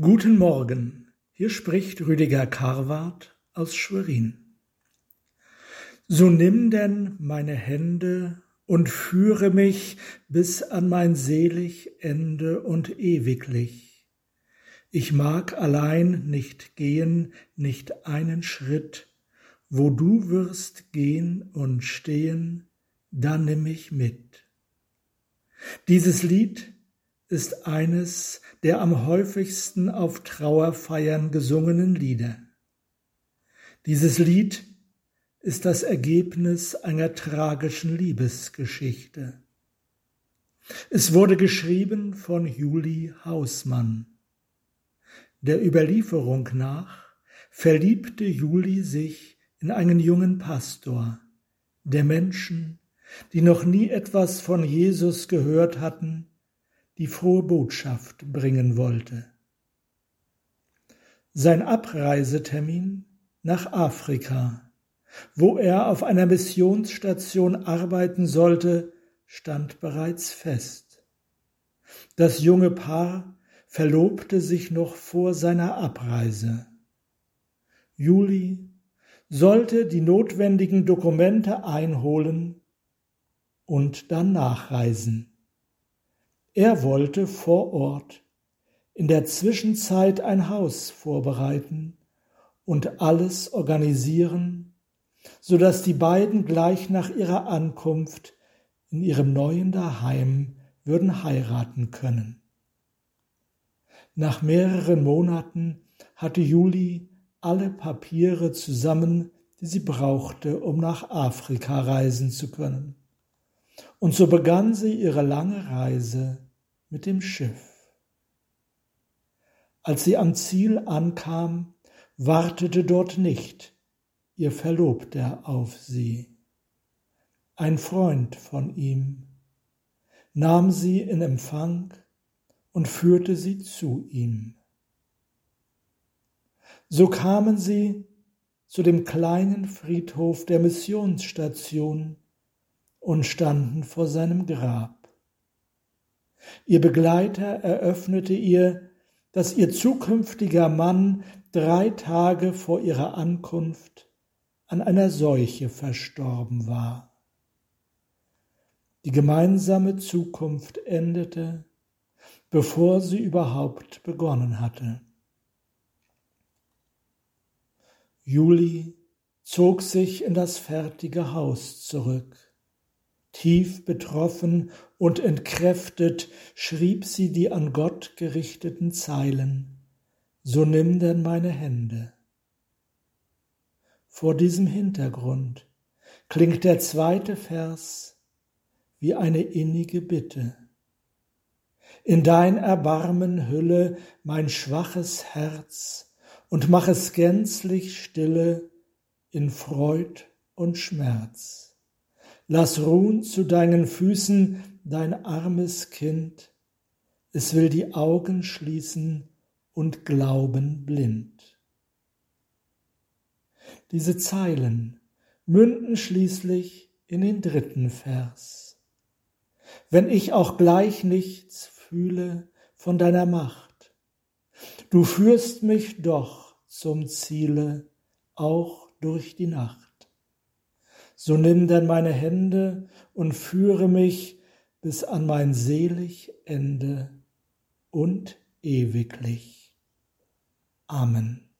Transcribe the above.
Guten Morgen, hier spricht Rüdiger Karwart aus Schwerin. So nimm denn meine Hände und führe mich bis an mein selig Ende und ewiglich. Ich mag allein nicht gehen, nicht einen Schritt, wo du wirst gehen und stehen, da nimm mich mit. Dieses Lied ist eines der am häufigsten auf Trauerfeiern gesungenen Lieder. Dieses Lied ist das Ergebnis einer tragischen Liebesgeschichte. Es wurde geschrieben von Juli Hausmann. Der Überlieferung nach verliebte Juli sich in einen jungen Pastor, der Menschen, die noch nie etwas von Jesus gehört hatten, die frohe Botschaft bringen wollte. Sein Abreisetermin nach Afrika, wo er auf einer Missionsstation arbeiten sollte, stand bereits fest. Das junge Paar verlobte sich noch vor seiner Abreise. Juli sollte die notwendigen Dokumente einholen und dann nachreisen. Er wollte vor Ort in der Zwischenzeit ein Haus vorbereiten und alles organisieren, so dass die beiden gleich nach ihrer Ankunft in ihrem neuen Daheim würden heiraten können. Nach mehreren Monaten hatte Juli alle Papiere zusammen, die sie brauchte, um nach Afrika reisen zu können. Und so begann sie ihre lange Reise mit dem Schiff. Als sie am Ziel ankam, wartete dort nicht ihr Verlobter auf sie. Ein Freund von ihm nahm sie in Empfang und führte sie zu ihm. So kamen sie zu dem kleinen Friedhof der Missionsstation und standen vor seinem Grab. Ihr Begleiter eröffnete ihr, dass ihr zukünftiger Mann drei Tage vor ihrer Ankunft an einer Seuche verstorben war. Die gemeinsame Zukunft endete, bevor sie überhaupt begonnen hatte. Juli zog sich in das fertige Haus zurück. Tief betroffen und entkräftet schrieb sie die an Gott gerichteten Zeilen, so nimm denn meine Hände. Vor diesem Hintergrund klingt der zweite Vers wie eine innige Bitte. In dein Erbarmen hülle mein schwaches Herz und mach es gänzlich stille in Freud und Schmerz. Lass ruhen zu deinen Füßen dein armes Kind, es will die Augen schließen und glauben blind. Diese Zeilen münden schließlich in den dritten Vers. Wenn ich auch gleich nichts fühle von deiner Macht, du führst mich doch zum Ziele, auch durch die Nacht. So nimm denn meine Hände und führe mich bis an mein selig Ende und ewiglich. Amen.